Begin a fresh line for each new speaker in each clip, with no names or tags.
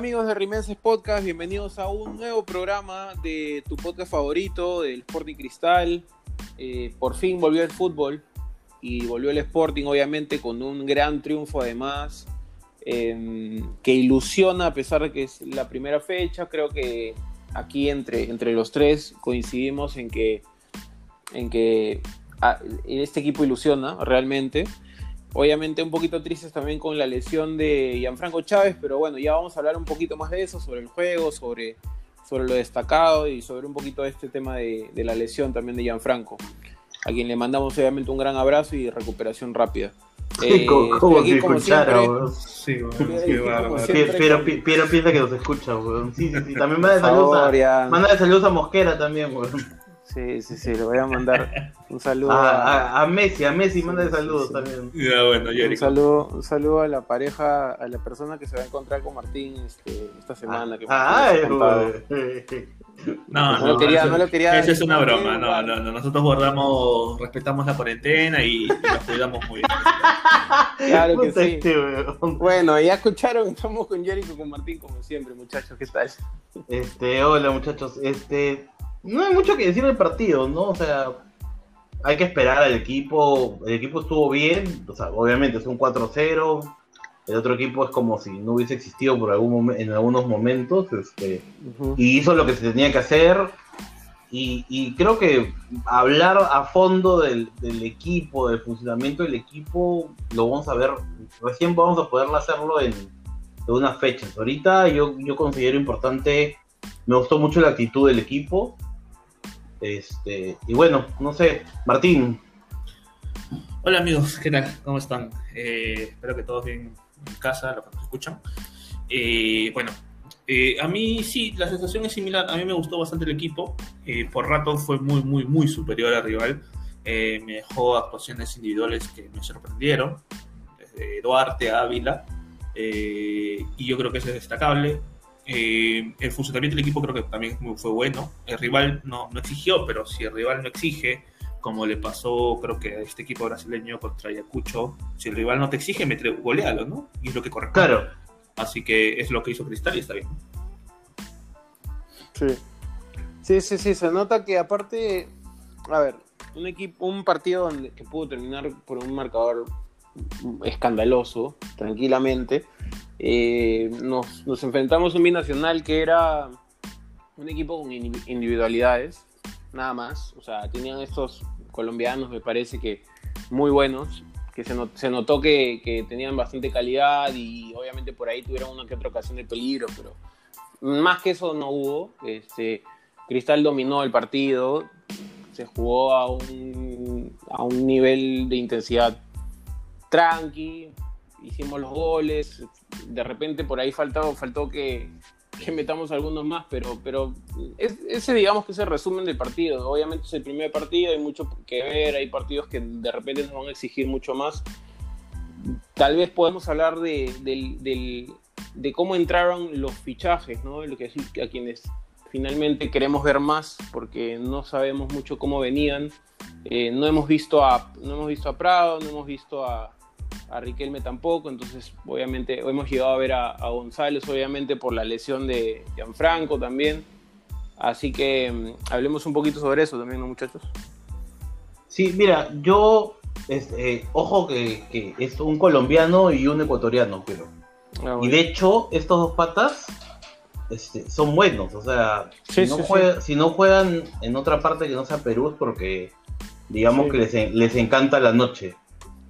Amigos de Rimenses Podcast, bienvenidos a un nuevo programa de tu podcast favorito, del Sporting Cristal. Eh, por fin volvió el fútbol y volvió el Sporting, obviamente, con un gran triunfo además, eh, que ilusiona a pesar de que es la primera fecha. Creo que aquí entre, entre los tres coincidimos en que, en que ah, este equipo ilusiona realmente. Obviamente un poquito tristes también con la lesión de Gianfranco Chávez, pero bueno, ya vamos a hablar un poquito más de eso, sobre el juego, sobre, sobre lo destacado y sobre un poquito de este tema de, de la lesión también de Gianfranco, a quien le mandamos obviamente un gran abrazo y recuperación rápida.
Eh, ¿Cómo,
estoy aquí,
se escuchara, weón?
Sí, weón.
Piero, piensa que nos escucha, weón. Sí, sí, sí. También manda
Por
saludos a, manda saludos a Mosquera también, weón.
Sí, sí, sí, le voy a mandar un saludo
A,
a,
Messi, a Messi
Sí,
manda
sí,
saludos
sí.
también.
Ya, bueno,
un saludo, un saludo a la pareja, a la persona que se va a encontrar con Martín este, esta semana. que
Ah,
contado.
weón.
No,
No
no,
lo quería-
eso,
no lo quería
eso es una broma. No, no, no. Nosotros guardamos, respetamos la cuarentena y, y nos cuidamos muy bien.
Claro que sí.
este.
Bueno, ya escucharon, estamos con Jericho, con Martín, como siempre, muchachos, ¿qué tal?
Este, hola muchachos, este, no hay mucho que decir del partido, ¿no? O sea, hay que esperar al equipo, el equipo estuvo bien, o sea, obviamente es un 4-0, el otro equipo es como si no hubiese existido por algún en algunos momentos, este, y hizo lo que se tenía que hacer, y, y creo que hablar a fondo del, del equipo, del funcionamiento del equipo, lo vamos a ver, recién vamos a poder hacerlo en, de unas fechas. Ahorita yo, yo considero importante, me gustó mucho la actitud del equipo. Este, y bueno, no sé, Martín,
Hola amigos, ¿qué tal? ¿Cómo están? Eh, espero que todos bien en casa, los que nos escuchan. Eh, bueno, eh, a mí sí, la sensación es similar. A mí me gustó bastante el equipo. Eh, por rato fue muy, muy, muy superior al rival. Me dejó actuaciones individuales que me sorprendieron, desde Duarte a Ávila. Y yo creo que eso es destacable. Eh, el funcionamiento del equipo creo que también fue bueno. El rival no, no exigió, pero si el rival no exige, como le pasó creo que a este equipo brasileño contra Ayacucho, si el rival no te exige, mete, golealo, ¿no? Y es lo que corresponde.
claro,
Así que es lo que hizo Cristal y está bien.
Sí. Sí, sí, sí, se nota que aparte, a ver, un equipo, un partido donde, que pudo terminar por un marcador escandaloso, tranquilamente. Eh, nos, nos enfrentamos a un binacional que era un equipo con indi- individualidades, nada más. O sea, tenían estos colombianos, me parece que muy buenos, que se notó que, que tenían bastante calidad y obviamente por ahí tuvieron una que otra ocasión de peligro, pero más que eso no hubo. Este, Cristal dominó el partido, se jugó a un, a un nivel de intensidad tranqui, hicimos los goles, de repente por ahí faltó, faltó que, que metamos algunos más, pero, pero es- ese digamos que es el resumen del partido. Obviamente es el primer partido, hay mucho que ver, hay partidos que de repente nos van a exigir mucho más. Tal vez podemos hablar de, de cómo entraron los fichajes, ¿no? Lo que a quienes finalmente queremos ver más, porque no sabemos mucho cómo venían. Eh, no hemos visto a no hemos visto a Prado, no hemos visto a, a Riquelme tampoco, entonces obviamente hemos llegado a ver a, a González, obviamente por la lesión de Gianfranco también. Así que mm, hablemos un poquito sobre eso también, ¿no, muchachos?
sí, mira, yo, este, ojo que, que es un colombiano y un ecuatoriano, pero,
Ah,
y de hecho, estos dos patas, este, son buenos, o sea,
Sí,
si, no
sí, sí.
juega- si no juegan en otra parte que no sea Perú es porque, digamos que les, les encanta la noche.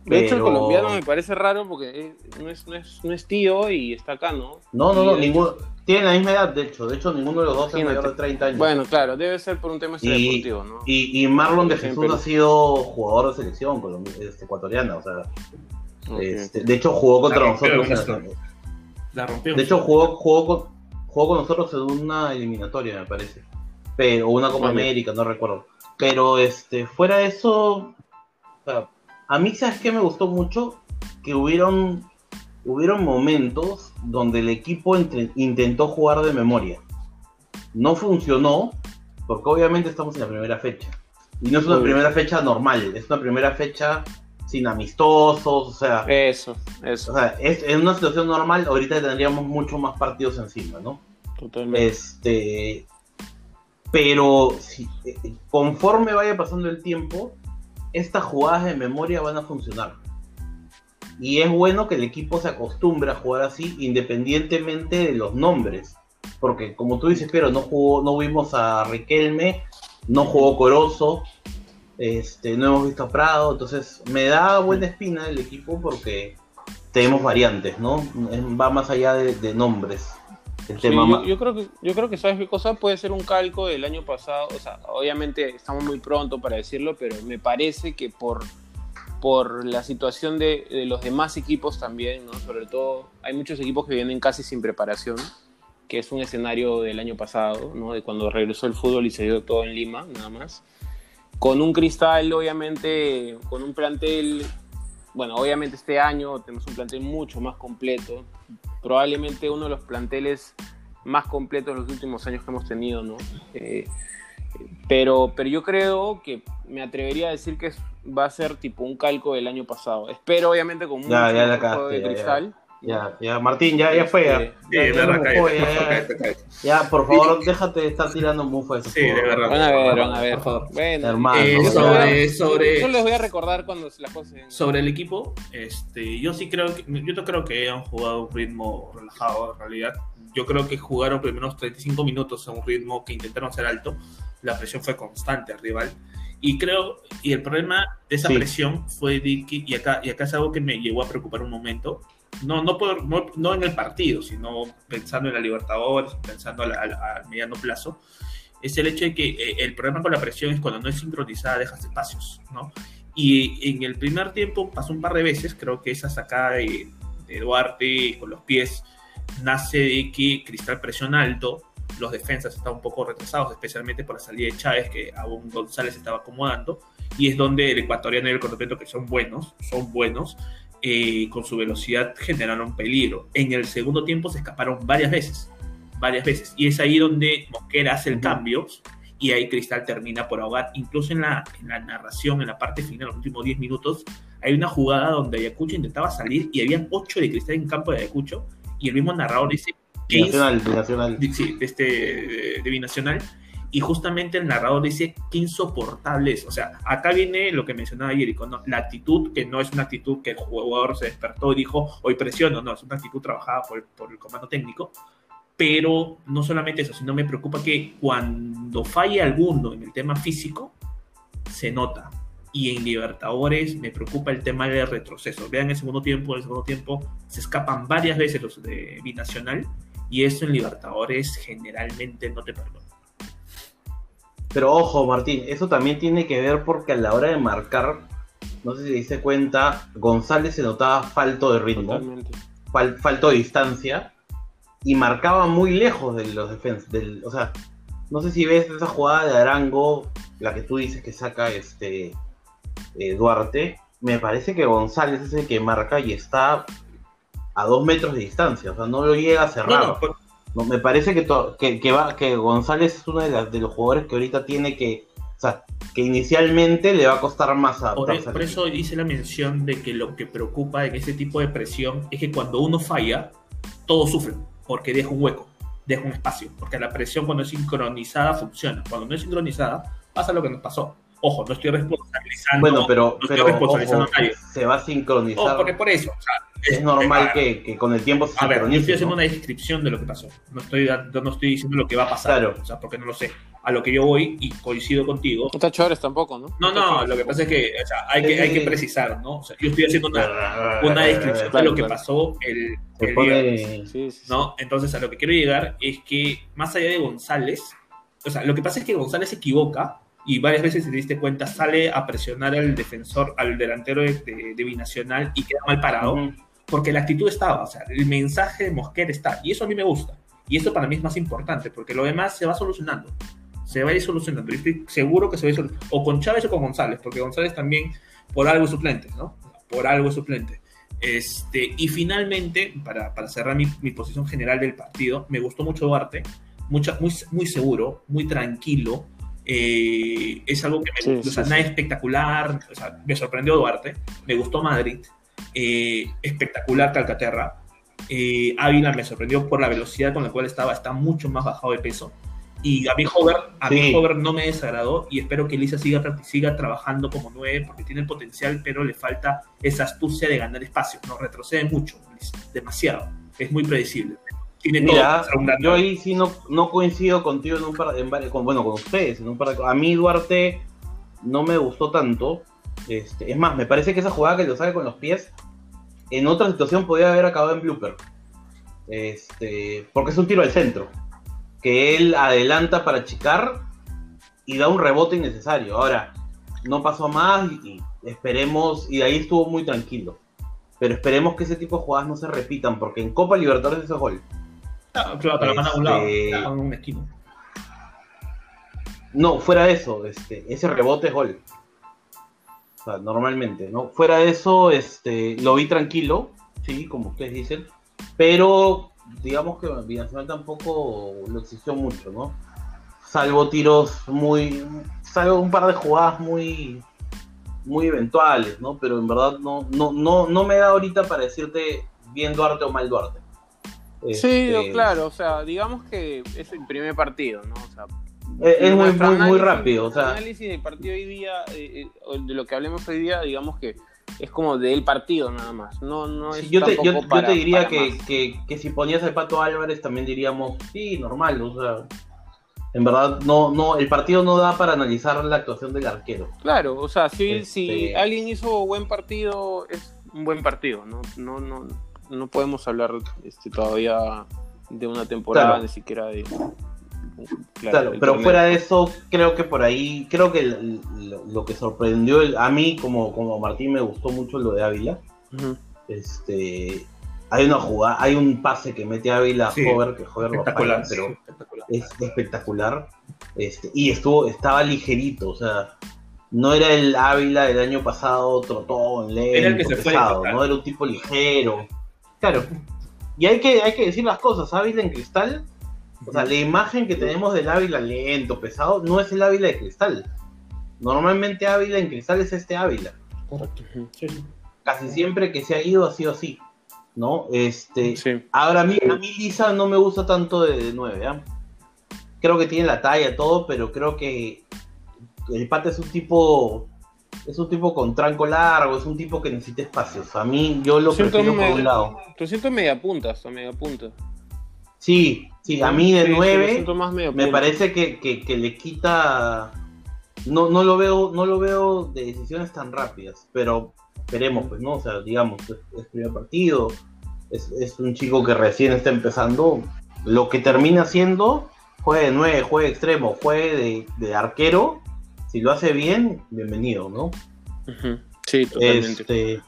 De hecho, el colombiano me parece raro porque no, es, no, es, no es tío y está acá, ¿no?
No, no, no, ninguno. Tienen la misma edad, de hecho. De hecho, ninguno de los dos es mayor de 30 años.
Bueno, claro, debe ser por un tema
Y-
deportivo, ¿no?
y, y Marlon de Jesús
Perú.
ha sido jugador de selección este, ecuatoriana. O sea, este, de hecho, jugó contra
La rompió,
nosotros.
Castro. La rompió.
De hecho, jugó, jugó, con, jugó con nosotros en una eliminatoria, me parece. Pero, o una Copa
Vale.
América, no recuerdo. Pero este, fuera de eso, o sea, a mí, ¿sabes qué me gustó mucho? Que hubieron, hubieron momentos donde el equipo entre- intentó jugar de memoria. No funcionó, porque obviamente estamos en la primera fecha. Y no es una
Obvio.
primera fecha normal, es una primera fecha sin amistosos, o sea,
Eso, eso,
o sea, es, en una situación normal ahorita tendríamos mucho más partidos encima, ¿no?
totalmente.
Este, pero si- eh, conforme vaya pasando el tiempo, estas jugadas de memoria van a funcionar. Y es bueno que el equipo se acostumbre a jugar así, independientemente de los nombres. Porque como tú dices, pero no jugó, no vimos a Riquelme, no jugó Corozo, este, no hemos visto a Prado, entonces me da buena espina el equipo porque tenemos variantes, ¿no? Va más allá de, de nombres. El
Sí,
tema
yo, yo creo que yo creo que sabes qué cosa puede ser un calco del año pasado o sea obviamente estamos muy pronto para decirlo pero me parece que por por la situación de, de los demás equipos también no sobre todo hay muchos equipos que vienen casi sin preparación que es un escenario del año pasado no de cuando regresó el fútbol y se dio todo en Lima nada más. Con un cristal obviamente con un plantel bueno, obviamente este año tenemos un plantel mucho más completo, probablemente uno de los planteles más completos en los últimos años que hemos tenido, ¿no? Eh, pero, pero yo creo que me atrevería a decir que va a ser tipo un calco del año pasado. Espero obviamente con mucho
Ya, ya
juego de
ya, ya. Ya, Martín, ya, ya fue. Ya,
Sí,
ya, ya
verdad, por favor,
ya. por déjate de estar tirando mufo eso.
Sí, de verdad.
Van a ver, van a ver.
Por favor.
Bueno,
Hermano,
Eh, sobre,
yo-
sobre,
Yo les voy a recordar cuando las cosas... se
sobre el equipo, este, yo sí creo que, yo no creo que han jugado a un ritmo relajado en realidad. Yo creo que jugaron primeros 35 minutos a un ritmo que intentaron ser alto. La presión fue constante al rival. Y creo, y el problema de esa
Sí.
presión fue de que, y acá, y acá es algo que me llegó a preocupar un momento, no, no, por- no, en el partido, sino pensando en la Libertadores, pensando a, la- a la- a mediano plazo, es el hecho de que eh, el problema con la presión es cuando no es sincronizada, dejas espacios, ¿no? Y en el primer tiempo pasó un par de veces, creo que esa sacada de, Duarte con los pies nace de que Cristal presiona alto, los defensas estaban un poco retrasados, especialmente por la salida de Chávez, que aún González estaba acomodando, y es donde el ecuatoriano y el colombiano, que son buenos, son buenos, eh, con su velocidad generaron peligro. En el segundo tiempo se escaparon varias veces, varias veces, y es ahí donde Mosquera hace el cambio, y ahí Cristal termina por ahogar. Incluso en la, en la narración, en la parte final, los últimos 10 minutos, hay una jugada donde Ayacucho intentaba salir y habían 8 de Cristal en campo de Ayacucho, y el mismo narrador dice, "¿Qué es
Binacional, binacional.
sí, este de binacional y justamente el narrador dice qué insoportable es. O sea, acá viene lo que mencionaba Jericho, ¿no? La actitud que no es una actitud que el jugador se despertó y dijo hoy presiono, no, es una actitud trabajada por, por el comando técnico. Pero no solamente eso, sino me preocupa que cuando falle alguno en el tema físico, se nota. Y en Libertadores me preocupa el tema del retroceso. Vean el segundo tiempo, el segundo tiempo se escapan varias veces los de Binacional y eso en Libertadores generalmente no te perdona.
Pero ojo, Martín, eso también tiene que ver porque a la hora de marcar, no sé si te diste cuenta, González se notaba falto de ritmo, fal- falto de distancia y marcaba muy lejos de los defensas. Del, o sea, no sé si ves esa jugada de Arango, la que tú dices que saca este eh, Duarte. Me parece que González es el que marca y está a dos metros de distancia, o sea, no lo llega a cerrar.
No, no, por-
No, me parece que, to- que, que va, que González es uno de, las- de los jugadores que ahorita tiene que, o sea, que inicialmente le va a costar más
por,
adaptarse. al
por eso hice la mención de que lo que preocupa en ese tipo de presión es que cuando uno falla, todos sufren, porque deja un hueco, deja un espacio, porque la presión cuando es sincronizada funciona, cuando no es sincronizada pasa lo que nos pasó. Ojo, no estoy responsabilizando.
Bueno, pero,
no estoy
pero
responsabilizando
ojo,
a nadie.
se va a sincronizar.
Ojo, porque por eso, o sea,
es normal que, que con el tiempo se
A ver, yo estoy haciendo
¿no?
una descripción de lo que pasó. No estoy, no estoy diciendo lo que va a pasar.
Claro.
O sea, porque no lo sé. A lo que yo voy y coincido contigo.
No está Chores tampoco, ¿no?
No, no, lo que pasa es que o sea, hay, que hay que precisar, ¿no? O sea, yo estoy haciendo una, una descripción de lo que
claro.
pasó el,
Sí, sí, sí.
¿no? Entonces, a lo que quiero llegar es que, más allá de González, o sea, lo que pasa es que González se equivoca y varias veces, si te diste cuenta, sale a presionar al defensor, al delantero de, de- de Binacional y queda mal parado
Ujú.
porque la actitud estaba, o sea, el mensaje de Mosquera está, y eso a mí me gusta, y eso para mí es más importante, porque lo demás se va solucionando, se va a ir solucionando, y estoy seguro que se va a ir solucionando, o con Chávez o con González, porque González también por algo es suplente, ¿no? Por algo es suplente. Este, y finalmente, para, para cerrar mi, mi posición general del partido, me gustó mucho Duarte, mucha, muy, muy seguro, muy tranquilo, Eh, es algo que me
Sí,
o sea,
sí,
nada
sí.
espectacular. O sea, me sorprendió Duarte, me gustó Madrid, eh, espectacular Calcaterra. Eh, Ávila me sorprendió por la velocidad con la cual estaba, está mucho más bajado de peso. Y a mí Hover, a mí
Sí.
Hover no me desagradó y espero que Elisa siga, siga trabajando como nueve porque tiene el potencial, pero le falta esa astucia de ganar espacio. No retrocede mucho, demasiado. Es muy predecible. Tiene todo
Mira,
para
yo ahí sí no, no coincido contigo en un par, en varios, con, bueno, con ustedes, en un par de- a mí Duarte no me gustó tanto, este, es más, me parece que esa jugada que lo saca con los pies, en otra situación podría haber acabado en blooper, este, porque es un tiro al centro, que él adelanta para achicar y da un rebote innecesario, ahora, no pasó más y, y esperemos, y ahí estuvo muy tranquilo, pero esperemos que ese tipo de jugadas no se repitan, porque en Copa Libertadores eso es gol.
Claro, te lo mandan a un lado, a un esquino.
No, fuera de eso, este, ese rebote es gol. O sea, normalmente, ¿no? Fuera de eso, este, lo vi tranquilo, sí, como ustedes dicen, pero digamos que Binacional tampoco lo exigió mucho, ¿no? Salvo tiros muy, salvo un par de jugadas muy, muy eventuales, ¿no? Pero en verdad no, no, no, no me da ahorita para decirte bien Duarte o mal Duarte.
Sí,
Este,
claro, o sea, digamos que es el primer partido, ¿no? O sea,
Es, muy, rápido, o sea.
análisis del partido hoy día, eh, eh, de lo que hablemos hoy día, digamos que es como del partido nada más. No, no es
Sí, yo, te, yo-
tampoco
yo
para-
te diría que, que si ponías al Pato Álvarez también diríamos, sí, normal, o sea, en verdad no, no, el partido no da para analizar la actuación del arquero.
Claro, o sea, si,
Este-
si alguien hizo buen partido, es un buen partido, ¿no? No, no, no podemos hablar este, todavía de una temporada,
Claro.
ni siquiera de...
Claro, pero
torneo.
fuera de eso, creo que por ahí, creo que el- lo, lo que sorprendió el- a mí, como, como a Martín, me gustó mucho lo de Ávila. Este, hay una jugada, hay un pase que mete Ávila a
Sí,
Hover, que Hover lo
Espectacular,
falla, pero
sí, espectacular.
es espectacular. Este, y estuvo, estaba ligerito, o sea, no era el Ávila del año pasado, trotón, lento,
Era el que se fue,
pesado,
claro.
no era un tipo ligero. Claro. Y hay que, hay que decir las cosas, Ávila en cristal, o sea, la imagen que tenemos del Ávila lento, pesado, no es el Ávila de cristal. Normalmente Ávila en cristal es este Ávila.
Correcto. Sí.
Casi siempre que se ha ido ha sido así. ¿No? Este,
Sí.
Ahora, a mí, a mí Lisa no me gusta tanto de 9. Creo que tiene la talla, todo, pero creo que el pata es un tipo. Es un tipo con tranco largo, es un tipo que necesita espacios. A mí, yo lo
Siento
prefiero por un lado.
Lo siento media punta, hasta media punta.
Sí, sí, a mí de
Sí, sí, lo
9
siento más media
me parece que, que- que le quita. No, no lo veo, no lo veo de decisiones tan rápidas, pero veremos, pues, ¿no? O sea, digamos, es, es primer partido, es, es un chico que recién está empezando. Lo que termina siendo, juegue de 9, juegue de extremo, juegue de, de arquero, si lo hace bien, bienvenido, ¿no?
Sí, totalmente.
Este,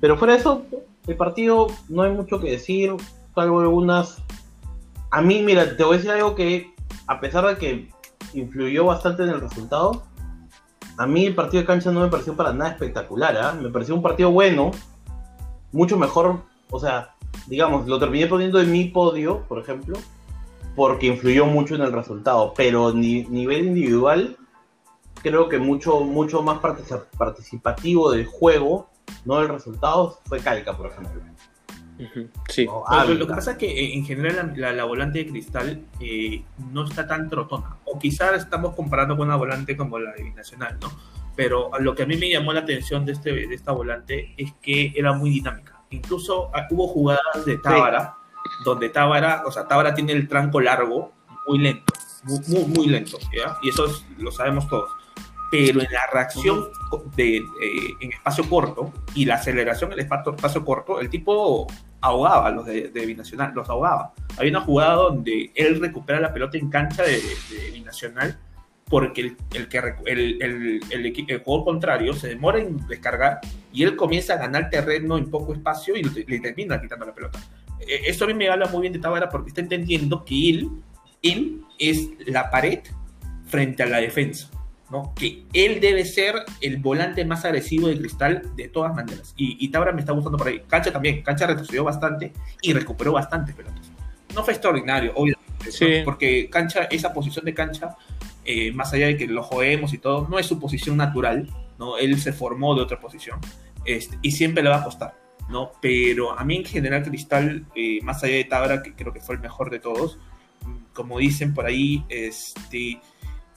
pero fuera de eso, el partido no hay mucho que decir, salvo algunas. A mí, mira, te voy a decir algo que, a pesar de que influyó bastante en el resultado, a mí el partido de cancha no me pareció para nada espectacular, ¿ah? Me pareció un partido bueno, mucho mejor, o sea, digamos, lo terminé poniendo en mi podio, por ejemplo, porque influyó mucho en el resultado, pero ni nivel individual creo que mucho, mucho más partici- participativo del juego, no del resultado, fue Calca, por ejemplo.
Sí.
¿no?
Lo- que pasa es que eh, en general la, la- la volante de cristal eh, no está tan trotona. O quizás estamos comparando con una volante como la de Binacional, ¿no? Pero lo que a mí me llamó la atención de, este, de esta volante es que era muy dinámica. Incluso ah, hubo jugadas de Tábara, donde Tábara, o sea, Tábara tiene el tranco largo, muy lento, muy, muy, muy lento, ¿ya? Y eso es- lo sabemos todos. Pero en la reacción de, eh, en espacio corto y la aceleración en el espacio, espacio corto, el tipo ahogaba a los de, de Binacional, los ahogaba. Hay una jugada donde él recupera la pelota en cancha de, de Binacional porque el, el, que el, el, juego contrario se demora en descargar y él comienza a ganar terreno en poco espacio y le, termina quitando la pelota. Eh, Eso a mí me habla muy bien de Tábara porque está entendiendo que él, él es la pared frente a la defensa. ¿No? Que él debe ser el volante más agresivo de cristal de todas maneras. Y, y Tábara me está gustando por ahí. Cancha también. Cancha retrocedió bastante y recuperó bastantes pelotas. No fue extraordinario, obviamente. ¿no?
Sí.
Porque Cancha, esa posición de cancha eh, más allá de que lo joemos y todo, no es su posición natural, ¿no? Él se formó de otra posición este, y siempre le va a costar, ¿no? Pero a mí en general Cristal, eh, más allá de Tabra, que creo que fue el mejor de todos, como dicen por ahí, este,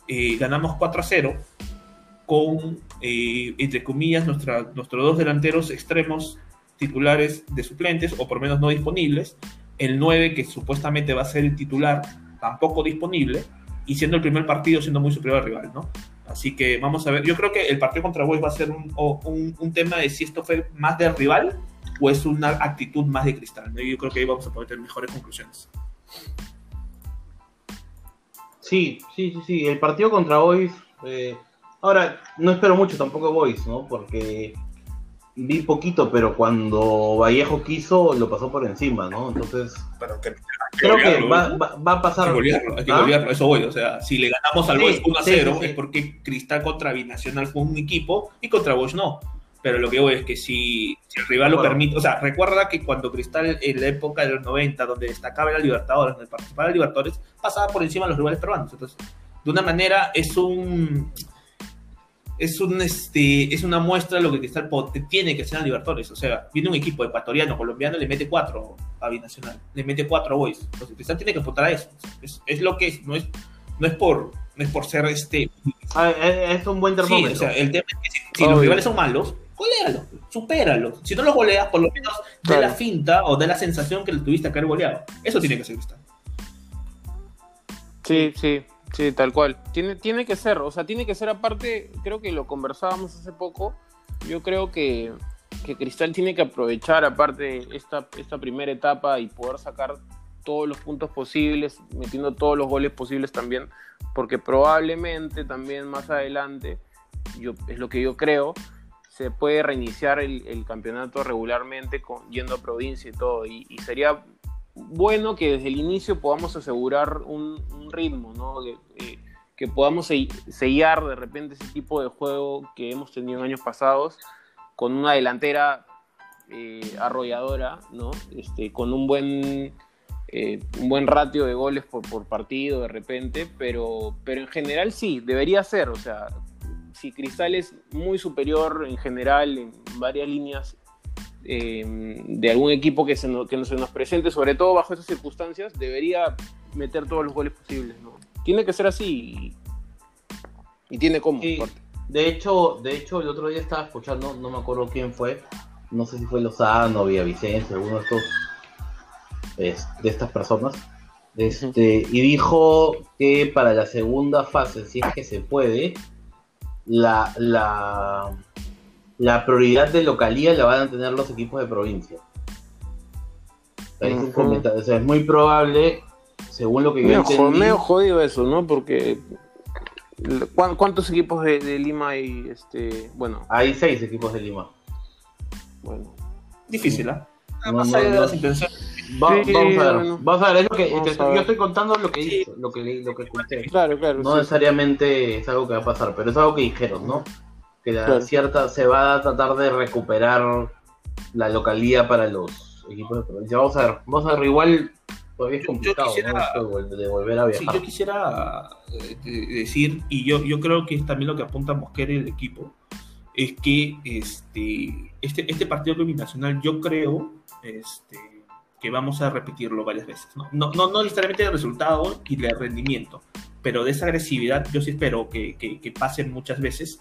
eh, ganamos 4 a 0 con, entre comillas, nuestra, nuestros dos delanteros extremos titulares de suplentes, o por lo menos no disponibles, el 9 que supuestamente va a ser el titular, tampoco disponible, y siendo el primer partido siendo muy superior al rival, ¿no? Así que vamos a ver, yo creo que el partido contra Boys va a ser un, un, tema de si esto fue más del rival o es una actitud más de cristal, ¿no? Yo creo que ahí vamos a poder tener mejores conclusiones.
Sí, sí, sí, sí, el partido contra Boys, eh, ahora no espero mucho tampoco Boys, ¿no? Porque vi poquito, pero cuando Vallejo quiso, lo pasó por encima, ¿no? Entonces, creo que va, va, a pasar.
Hay que ¿Ah? eso voy. O sea, si le ganamos al Boys 1 a 0, es porque Cristal contra Binacional fue un equipo y contra Boys no. Pero lo que voy es que si, el rival lo permite, o sea, recuerda que cuando Cristal en la época de los 90, donde destacaba el Libertadores, donde participaba el Libertadores, pasaba por encima de los rivales peruanos. Entonces, de una manera es un es, un, este, es una muestra de lo que Cristal tiene que hacer a Libertadores. O sea, viene un equipo ecuatoriano, colombiano, le mete cuatro a Binacional, le mete cuatro a Boys. Entonces, Cristal tiene que apuntar a eso. Es, es, lo que es, no es, no es por no es por ser este.
Ah, es un buen termómetro.
Sí, o sea, el tema es que si, los rivales son malos, golealos, supéralos. Si no los goleas, por lo menos de la finta o de la sensación que le tuviste que haber goleado. Eso tiene que ser Cristal.
Sí, sí. Sí, tal cual. Tiene, tiene que ser, o sea, tiene que ser aparte, creo que lo conversábamos hace poco, yo creo que, que Cristal tiene que aprovechar aparte esta, esta primera etapa y poder sacar todos los puntos posibles, metiendo todos los goles posibles también, porque probablemente también más adelante, yo, es lo que yo creo, se puede reiniciar el, campeonato regularmente con, yendo a provincia y todo, y, sería bueno que desde el inicio podamos asegurar un, ritmo, ¿no? Que, podamos sellar de repente ese tipo de juego que hemos tenido en años pasados con una delantera eh, arrolladora, ¿no? Este, con un buen, eh, un buen ratio de goles por, por, partido de repente, pero, pero en general sí, debería ser, o sea, si Cristal es muy superior en general en varias líneas Em, de algún equipo que se, nos, que se nos presente, sobre todo bajo esas circunstancias, debería meter todos los goles posibles. ¿no? Tiene que ser así y, tiene como.
de, hecho, de hecho, el otro día estaba escuchando, no me acuerdo quién fue, no sé si fue Lozano, Villavicencio, alguno de estos de estas personas. Este, y dijo que para la segunda fase, si es que se puede, la, la, la prioridad de localía la van a tener los equipos de provincia. es muy probable, según lo que yo
entendí... Medio jodido eso, ¿no? Porque... ¿Cuántos equipos de, Lima hay? Este, bueno.
Hay seis equipos de Lima.
Bueno. Difícil, ¿ah? Más allá de las intenciones.
vamos a ver, vamos a ver, es lo que yo estoy contando lo que hizo, lo que lo que escuché.
Claro, claro.
No necesariamente es algo que va a pasar, pero es algo que dijeron, ¿no? que cierta se va a tratar de recuperar la localía para los equipos de provincia. Vamos a ver, vamos a ver, igual todavía es complicado de volver a viajar.
yo quisiera eh, decir, y yo, yo creo que es también lo que apunta Mosquera y el equipo, es que este, este, este partido combinacional yo creo este, que vamos a repetirlo varias veces. No, no, no, no necesariamente de resultado y de rendimiento, pero de esa agresividad yo sí espero que, que, que pasen muchas veces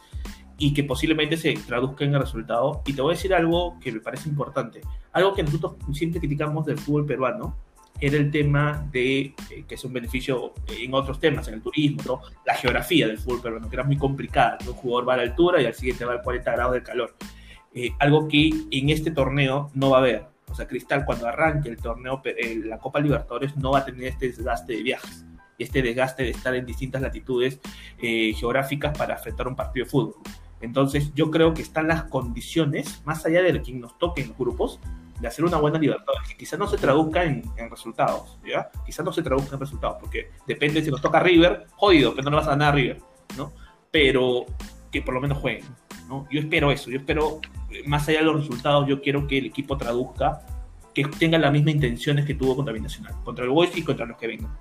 y que posiblemente se traduzca en el resultado. Y te voy a decir algo que me parece importante. Algo que nosotros siempre criticamos del fútbol peruano era el tema de, eh, que es un beneficio en otros temas, en el turismo, ¿no? la geografía del fútbol peruano, que era muy complicada. Un jugador va a la altura y al siguiente va a 40 grados de calor. Eh, algo que en este torneo no va a haber. O sea, Cristal cuando arranque el torneo, eh, la Copa Libertadores no va a tener este desgaste de viajes y este desgaste de estar en distintas latitudes geográficas para enfrentar un partido de fútbol. Entonces yo creo que están las condiciones, más allá de que nos toquen los grupos, de hacer una buena libertad, que quizás no se traduzca en, resultados, ¿ya? Quizás no se traduzca en resultados, porque depende si nos toca River, jodido, pero no le vas a ganar a River, ¿no? Pero que por lo menos jueguen, ¿no? Yo espero eso, yo espero, más allá de los resultados, yo quiero que el equipo traduzca, que tenga las mismas intenciones que tuvo contra Binacional, contra el Boys y contra los que vengan.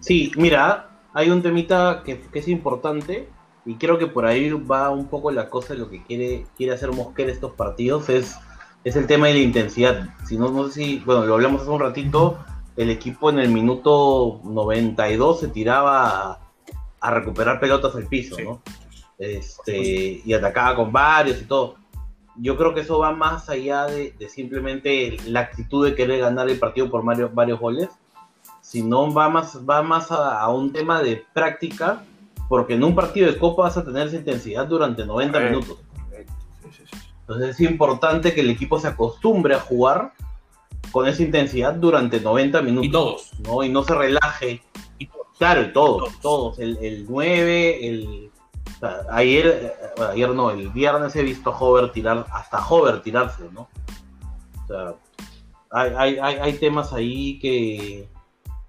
Sí, mira, hay un temita que, que es importante y creo que por ahí va un poco la cosa de lo que quiere, quiere hacer Mosquera estos partidos, es, es el tema de la intensidad. Si no, no sé si, bueno, lo hablamos hace un ratito, el equipo en el minuto 92 se tiraba a, a recuperar pelotas al piso,
Sí.
¿no? Este, y atacaba con varios y todo. Yo creo que eso va más allá de, de simplemente la actitud de querer ganar el partido por varios, varios goles, sino va más, va más a, a un tema de práctica, porque en un partido de Copa vas a tener esa intensidad durante 90
Correcto.
minutos.
Sí, sí, sí.
Entonces es importante que el equipo se acostumbre a jugar con esa intensidad durante 90 minutos.
Y todos.
¿no? Y no se relaje.
Y todos.
Claro, y todos,
Todos.
todos. El, el 9, el... o sea, ayer, bueno, ayer no, el viernes he visto a Hover tirar, hasta Hover tirarse, ¿no? O sea, hay, hay, hay, hay temas ahí que,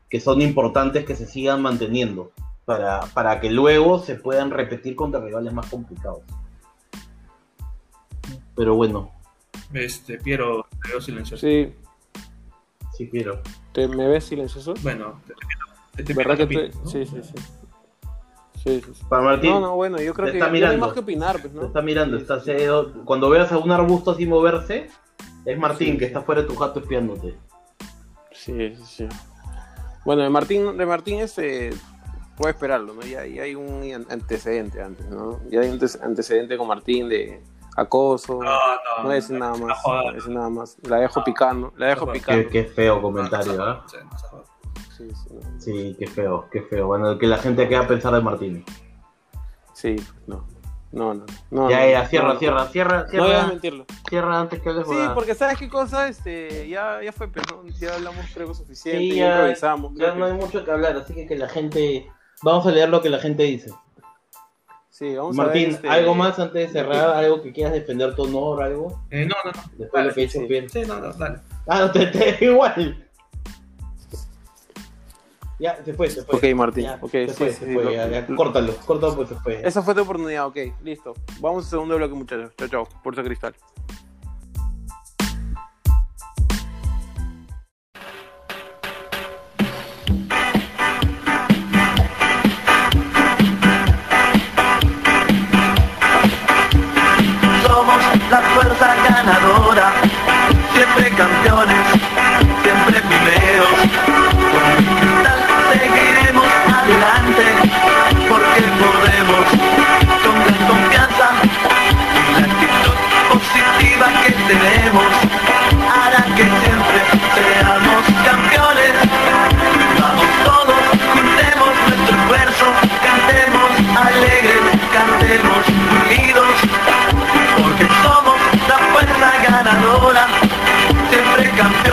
que son importantes que se sigan manteniendo para, para que luego se puedan repetir contra rivales más complicados. Pero bueno,
Este, Piero, te veo silencioso.
Sí,
sí quiero.
¿te, ¿me ves silencioso?
Bueno, te, te, te
¿Verdad que te...
¿no?
Sí, sí, sí. Sí, sí, sí.
Para Martín,
No, no, bueno, yo creo que
está
no hay más que opinar, pues,
te
¿no?
está mirando,
Sí,
está cedo. Cuando veas a un arbusto así moverse, es Martín
Sí,
que
sí.
está fuera de tu jato espiándote.
Sí, sí, sí. Bueno, de Martín, de Martín este, puede esperarlo, ¿no? Ya, ya hay un an- antecedente antes, ¿no? Ya hay un ante- antecedente con Martín de acoso.
No, no.
No es nada más, no es nada más. La dejo picando, la dejo picando.
Qué, qué feo comentario, ¿ah?
no.
Sí, sí.
Sí, qué feo, qué feo. Bueno, que la gente queda a pensar de Martín.
Sí, no. No, no. no
ya, ya, cierra,
no,
cierra, cierra,
No voy a
cierra,
mentirlo.
cierra antes que hables
Sí, porque sabes qué cosa, este, ya, ya fue, pero ya hablamos creo que suficiente,
Sí,
ya
ya,
improvisamos.
ya no hay mucho que hablar, así que que la gente... Vamos a leer lo que la gente dice.
Sí, vamos
Martín,
a ver, este,
¿algo más antes de cerrar? ¿Algo que quieras defender tu honor? ¿Algo?
Eh, no, no, no.
Después de lo que he
sí,
hecho
sí.
bien.
Sí, no, no, dale.
Ah, no, te, te igual. Ya, se fue, se fue.
Ok, Martín,
Ya,
ok,
se
sí,
fue,
sí,
se
sí,
fue,
lo-
ya, ya, córtalo, córtalo pues se fue.
Esa fue tu oportunidad, ok, listo. Vamos al segundo bloque, muchachos. Chao, chao. Pulsa Cristal.
Ganadora, siempre campeones,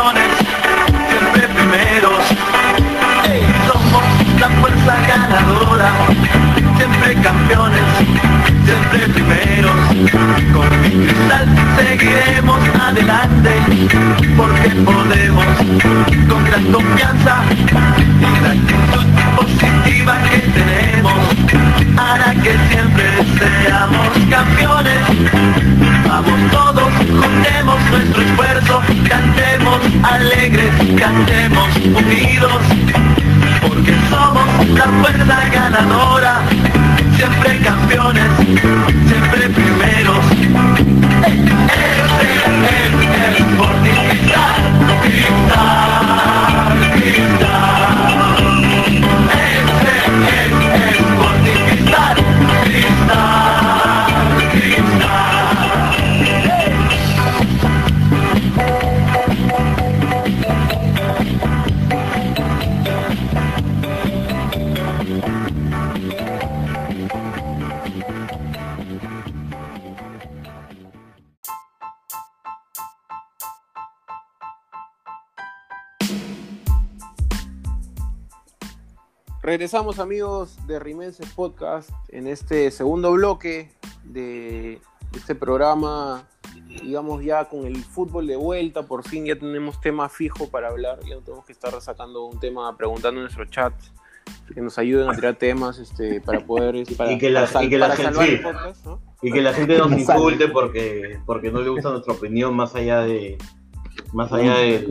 siempre campeones,
Amigos de Rimenses Podcast en este segundo bloque de, este programa, digamos ya con el fútbol de vuelta, por fin ya tenemos tema fijo para hablar, ya no tenemos que estar sacando un tema preguntando en nuestro chat, que nos ayuden a tirar temas este, para poder para,
Y que la-
para
y que la
para
gente-
salvar
sí.
el podcast, ¿no?
Y que la gente nos insulte porque, porque no le gusta nuestra opinión más allá de... Más allá de...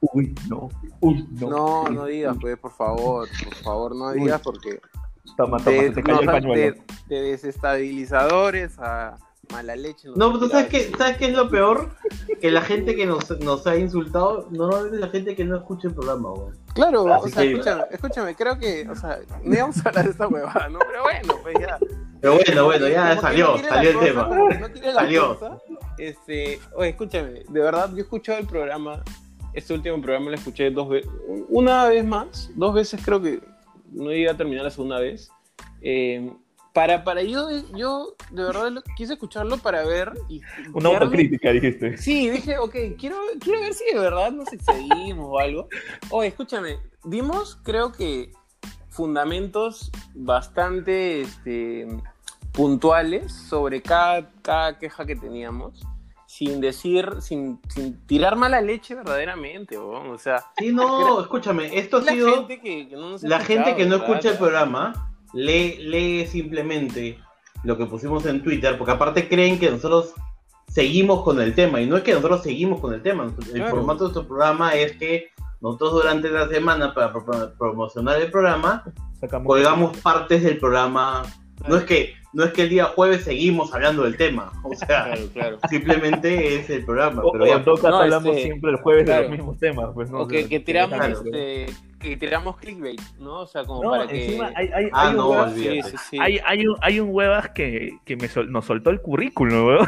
Uy,
no. Uy, no.
No, no digas, pues, por favor, por favor, no
Uy.
digas porque
Toma, toma,
de,
se te el pañuelo.
de- de desestabilizadores a mala leche.
No, pero ¿tú sabes qué, ¿sabes qué es lo peor? Que la gente que nos, nos ha insultado, normalmente es la gente que no escucha el programa.
Claro,
Así
o sea,
que-
escúchame, escúchame, creo que, o sea, no íbamos a hablar de esta huevada, ¿no? Pero bueno, pues ya.
Pero bueno, bueno, ya salió,
no
salió el
cosa,
tema.
no
Salió.
cosa, este, oye, escúchame, de verdad, yo he escuchado el programa, este último programa lo escuché dos veces, una vez más, dos veces creo que no llegué a terminar la segunda vez. Eh, para, para yo, yo de verdad lo- quise escucharlo para ver y
Una autocrítica, dijiste.
Sí, dije, ok, quiero, quiero ver si de verdad nos excedimos o algo. Oye, escúchame, dimos, creo que, fundamentos bastante este, puntuales sobre cada, cada queja que teníamos, sin decir, sin, sin tirar mala leche verdaderamente, o sea,
Sí, no, escúchame, esto ha
la
sido...
gente que, que no nos ha
La gente que no
¿verdad?
escucha el programa lee, lee simplemente lo que pusimos en Twitter, porque aparte creen que nosotros seguimos con el tema, y no es que nosotros seguimos con el tema, el
Claro.
formato de nuestro programa es que nosotros durante la semana, para pro- promocionar el programa,
Sacamos.
colgamos partes del programa. No es que no es que el día jueves seguimos hablando del tema, o sea,
Claro, claro.
simplemente es el programa.
O,
Pero
o
ya,
en todo caso
No,
hablamos
este,
siempre el jueves de los mismos temas. Pues, ¿no?
O
O
que,
sea,
que tiramos,
claro.
este, que tiramos clickbait, ¿no? O sea, como
No,
para que...
encima hay, hay,
Ah,
hay un
no,
huevas-
Sí, sí, sí.
hay, hay un, hay un huevas que, que me sol- nos soltó el currículum, weón.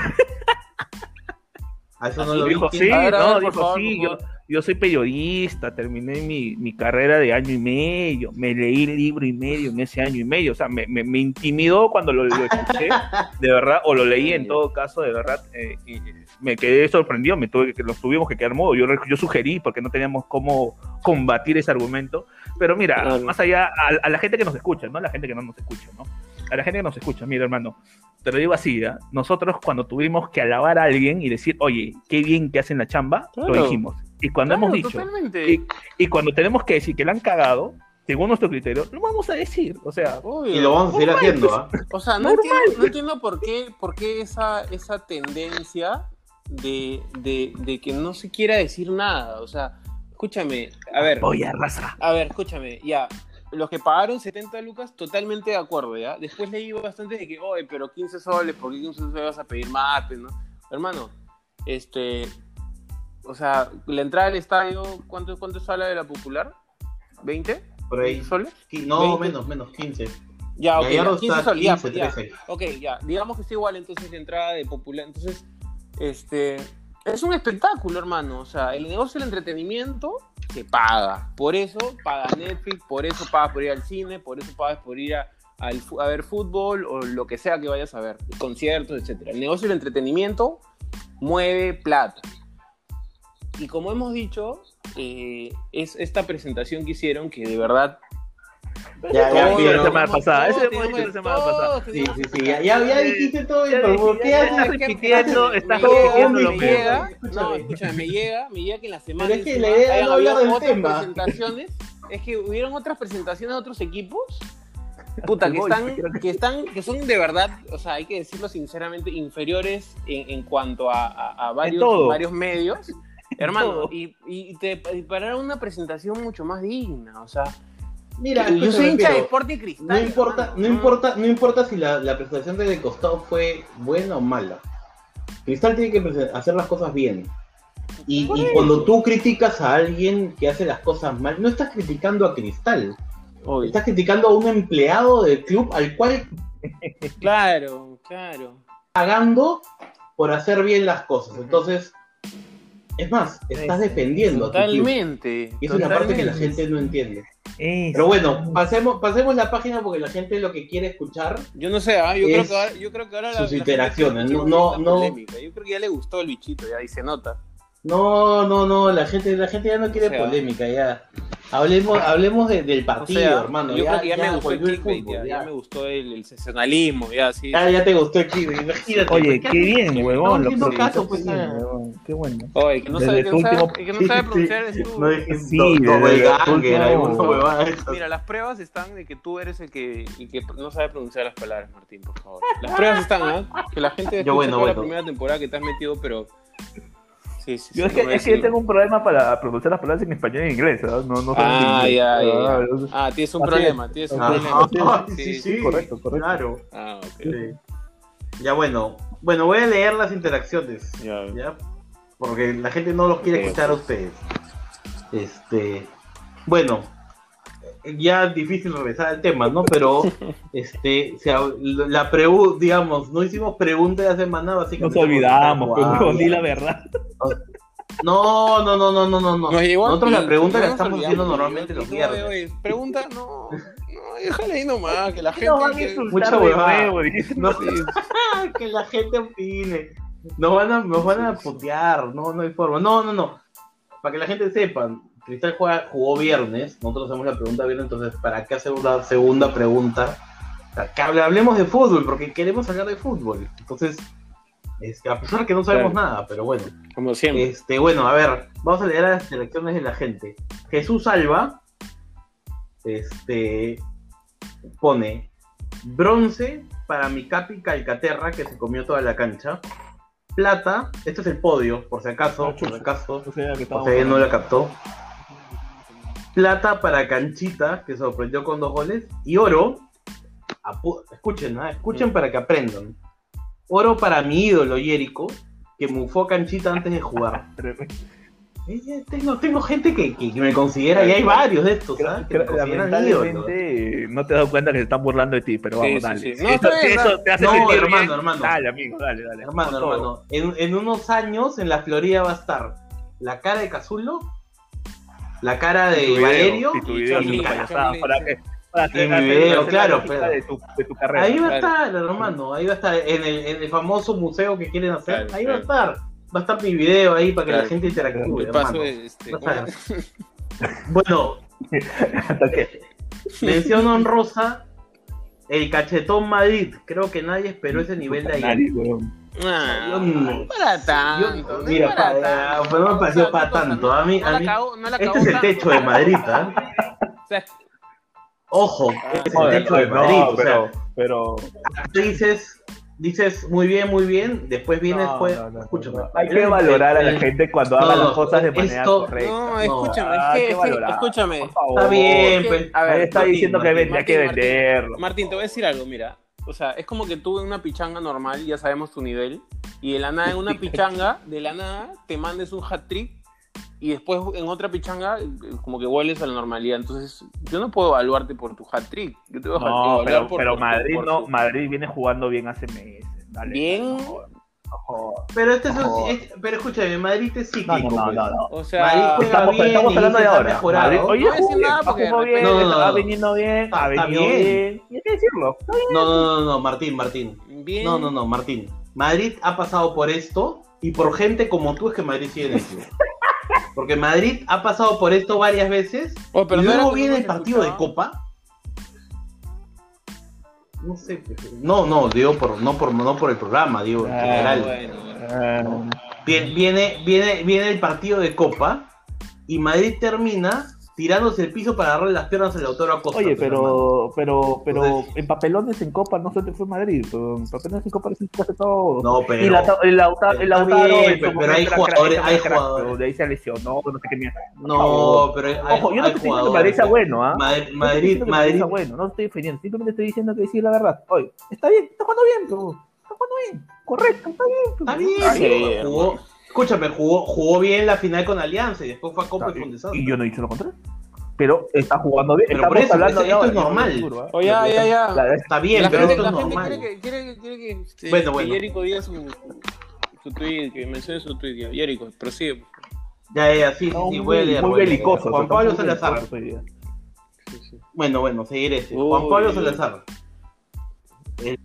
a eso no lo.
Dijo, sí,
ver,
no,
ver,
dijo,
favor,
sí, yo, yo soy periodista, terminé mi, mi carrera de año y medio, me leí el libro y medio en ese año y medio, o sea, me, me, me intimidó cuando lo, lo escuché, de verdad, o lo leí en todo caso, de verdad, eh, y me quedé sorprendido, me tuve que, nos tuvimos que quedar mudo, yo, yo sugerí porque no teníamos cómo combatir ese argumento, pero mira,
Claro.
más allá, a, a la gente que nos escucha, no a la gente que no nos escucha, ¿no? A la gente que nos escucha, mira hermano, te lo digo así, ¿ah? nosotros cuando tuvimos que alabar a alguien y decir, oye, qué bien que hacen la chamba, lo
Claro.
dijimos. Y cuando
Claro,
hemos dicho,
Totalmente.
y, y cuando tenemos que decir que la han cagado, según nuestro criterio, lo vamos a decir. O sea,
Obvio.
Y lo vamos a seguir haciendo, ¿ah?
O sea, no entiendo, no entiendo por qué, por qué esa, esa tendencia de, de, de que no se quiera decir nada. O sea, escúchame, a ver,
voy a raza.
a ver, escúchame, ya. Los que pagaron 70 lucas, totalmente de acuerdo, ¿ya? Después leí bastante de que, oye, pero 15 soles, ¿por qué 15 soles vas a pedir más, no? Hermano, este. O sea, la entrada al estadio, ¿cuánto, cuánto sale de la popular? ¿20?
Por ahí.
¿Soles?
No,
20.
menos, menos, 15.
Ya, ok, ya, 15
está
soles, ya,
15,
ya.
13.
Ok, ya, digamos que está igual entonces la entrada de popular. Entonces, este, es un espectáculo, hermano. O sea, el negocio del entretenimiento se paga. Por eso paga Netflix, por eso pagas por ir al cine, por eso pagas por ir a, al a ver fútbol o lo que sea que vayas a ver, conciertos, etcétera. El negocio del entretenimiento mueve plata. Y como hemos dicho, eh, es esta presentación que hicieron que de verdad
Ya, ya,
Todo
vieron.
la semana pasada, ese
Todos
hemos dicho la
tenemos-
semana
todos
pasada.
Sí,
tenemos
sí,
que
sí. Ya,
sacar.
ya, ya dijiste todo,
Ya
pero ¿por
dije,
qué
ya
haces-
estás repitiendo,
Me
estás
llega,
repitiendo
me
lo
mismo.
llega,
Escúchame.
no, escúchame, me llega, me llega que en la semana
Pero es que la idea
hayan
no hablar
habido
del
otras
tema.
presentaciones, es que hubieron otras presentaciones de otros equipos, puta, que están,
que-
están, que son de verdad, o sea, hay que decirlo sinceramente, inferiores en, en cuanto a, a- a varios,
todo.
varios medios. Hermano, y, y te y para una presentación mucho más digna, o sea,
Mira,
yo soy hincha de Sporting Cristal.
No importa,
hermano,
no importa, no importa si la, la presentación del costado fue buena o mala. Cristal tiene que hacer las cosas bien. Y, cuando tú criticas a alguien que hace las cosas mal, no estás criticando a Cristal,
Obvio.
estás criticando a un empleado del club al cual
Claro, claro.
pagando por hacer bien las cosas. Entonces, es más, estás defendiendo a tu club.
Totalmente.
Y esa es la parte que la gente no entiende. Pero bueno, pasemos, pasemos la página porque la gente lo que quiere escuchar
Yo no sé, ah, yo,
Es
creo que ahora, yo creo que ahora la-
sus
la
interacciones, no- no- no-.
Yo creo que ya le gustó el bichito, ya, y se nota.
No, no, no, la gente, la gente ya no quiere
O sea,
polémica, ya. Hablemos, hablemos de- del
O
partido,
sea,
hermano.
yo
ya,
creo que ya, me gustó el clickbait,
fútbol,
ya,
ya.
ya me gustó el, el sensacionalismo, ya, sí.
Ya, ya te gustó el clip, imagínate.
Oye,
pues,
qué bien, huevón. Lo procesó
caso, pues,
bien,
ah.
huevón, Qué bueno.
Oye, que no
Desde
sabe, que
tu
no sabe,
último-
que no sabe pronunciar
sí.
es tú.
No dije
Sí, último-.
Mira, las pruebas están de que tú eres el que, el que no sabe pronunciar las palabras, Martín, por favor. Las pruebas están, ¿ah? Que la gente
Yo, bueno,
toda la
bueno.
primera temporada que te has metido, pero... Sí, sí,
Yo
sí,
es que, es que yo tengo un problema para pronunciar las palabras en español y en inglés, ¿no? No, no
Ah,
inglés.
ya, ya,
Ah.
Ah, tienes un
Así
problema, tienes un
Ah,
problema.
sí, sí,
Sí,
sí,
correcto, correcto.
Claro.
Ah, ok.
Sí. Ya bueno, bueno, voy a leer las interacciones,
Ya.
¿ya? Porque la gente no los quiere escuchar a ustedes. Este, bueno, ya difícil regresar al tema, ¿no? Pero, este, se la pregunta, digamos, no hicimos pregunta de la semana, básicamente.
Nos olvidamos, pero
estamos
di la verdad.
No, no, no, no, no, no, no.
Nos
Nosotros la pregunta la estamos haciendo normalmente
¿no?
los viernes.
Pregunta, no, no, déjale ahí nomás, que la gente...
Nos van a
que-
insultar
Mucha
de
huevada.
nuevo, dijiste.
No, que la gente opine. Nos van a, nos van a putear, no, no hay forma. No, no, no. Para que la gente sepa, Cristal juega- jugó viernes, nosotros hacemos la pregunta viernes, entonces, ¿para qué hacer una segunda pregunta? Que hable- hablemos de fútbol, porque queremos hablar de fútbol. Entonces, a pesar que no sabemos
Claro.
nada, pero bueno.
Como siempre.
Este, bueno, a ver, vamos a leer las selecciones de la gente. Jesús Alba, este, pone bronce para mi capi Calcaterra, que se comió toda la cancha. Plata, este es el podio, por si acaso, por si acaso,
O sea, que
si alguien no la captó. Plata para Canchita, que sorprendió con dos goles. Y oro, escuchen, ¿ah? escuchen para que aprendan. Oro para mi ídolo Jerico, que mufó a Canchita antes de jugar. Eh, eh, Tengo, tengo gente que, me considera, y hay varios de estos, ¿ah? Que me
Creo-
consideran ídolo.
Lamentablemente no te has dado cuenta que se están burlando de ti, pero
Sí,
vamos,
sí,
dale.
sí.
Si
No,
eso, te hace
No,
sentir
hermano,
bien,
hermano.
Dale, amigo, dale, dale.
Hermano, hermano, en, en unos años en la Florida va a estar la cara de Cazulo, la cara de
video,
Valerio
y tu
y
video, para que para
Y mi
hagas
video,
la
claro,
de tu, de tu carrera.
Ahí va a
Claro.
estar, hermano, ahí va a estar, en el, en el famoso museo que quieren hacer,
Claro,
ahí va a estar. Va a estar mi video ahí para que
Claro.
la gente interactúe,
paso,
hermano.
este.
Bueno, mención honrosa, el cachetón Madrid. Creo que nadie esperó ese nivel de ayer.
Nadie, weón.
Ah,
Yo no-
no para tanto.
yo-
no
mira,
para
pa-
tanto.
pero no me pareció para tanto. A mí-
no
a mí-
cagó- no la
Este
cagó
es el techo de Madrid, ¿ah?
Sea,
Ojo,
Ah,
este es el techo de
no,
Madrid. o
pero,
sea,
pero
dices, dices muy bien, muy bien, después vienes,
no,
pues,
no, no,
escúchame.
no. Hay que valorar a la
Eh,
gente cuando
no,
haga
no,
las cosas de manera
esto-
correcta.
no, escúchame,
Ah,
es que,
hay
es que-
valorar,
escúchame.
por favor.
Está bien,
Es que,
pues.
a ver,
está
Martín,
diciendo que
Martín,
hay que
Martín,
venderlo.
Martín, te voy a decir algo, mira. O sea, es como que tú en una pichanga normal, ya sabemos tu nivel, y de la nada en una pichanga, de la nada, te mandes un hat trick y después en otra pichanga, como que vuelves a la normalidad. Entonces, yo no puedo evaluarte por tu hat trick. Yo te voy a
No,
evaluar
pero,
por,
pero
por-
Madrid
por
no,
tu-
Madrid viene jugando bien hace meses. Dale,
Bien.
no.
Pero este es un, es- pero escúchame, Madrid es cíclico.
no, no,
pues.
no, no.
O sea,
Madrid juega
Estamos,
bien
estamos
y
hablando de ahora. Madrid, oye,
No voy a decir nada porque de
bien,
No, no, no.
venido bien,
Está-
ha
está
venido
bien.
bien. Y hay que decirlo. está bien.
No, no, no, no, Martín, Martín.
bien.
No, no, no, Martín. Madrid ha pasado por esto y por gente como tú es que Madrid sigue en esto. Porque Madrid ha pasado por esto varias veces
Oh, pero
y luego viene el partido de. Copa. No sé, no, no, digo por, no por, no por el programa, digo en
Ah,
general.
Bueno, bueno.
Viene, viene, viene, viene el partido de Copa y Madrid termina tirándose el piso para agarrarle las piernas al autor Acosta.
Oye,
pues,
pero, pero, pero
Entonces-
en papelones en Copa no se te fue Madrid. pero En papelones en Copa se hace todo.
No, pero.
Y la, el, el Lautaro, en su
pero
momento
hay jugadores- hay jugadores.
pero De ahí se lesionó, no sé qué mierda.
No, pero hay,
Ojo, yo no estoy diciendo que. Madrid sea bueno, ¿ah?
Madrid, Madrid, Madrid,
sea bueno, no estoy defendiendo, simplemente estoy diciendo que decir la verdad. Oye, está bien, está jugando bien, pero está jugando bien, correcto, está bien. pero-
Está bien,
sí,
jugó, escúchame, jugó, jugó bien la final con Alianza y después fue a Copa
Está
y fue un desastre.
Y yo no he dicho lo contrario. Pero está jugando bien.
Pero por eso,
hablando
esto-
de
esto
ahora,
es normal.
seguro, ¿ah?
Oh, ya, ya, ya.
La-
Está bien,
la
pero
gente,
esto es
la gente
normal.
quiere que, quiere quiere que, este,
Bueno,
que
bueno.
Jericho diga su, su tweet, que mencione su tweet. ya. Jericho, prosigue.
Ya, ya, sí, sí,
No,
sí,
muy,
voy a leer.
muy belicoso.
Juan Pablo Salazar. Bueno, bueno, seguiré.
Uy.
Juan Pablo Salazar. El.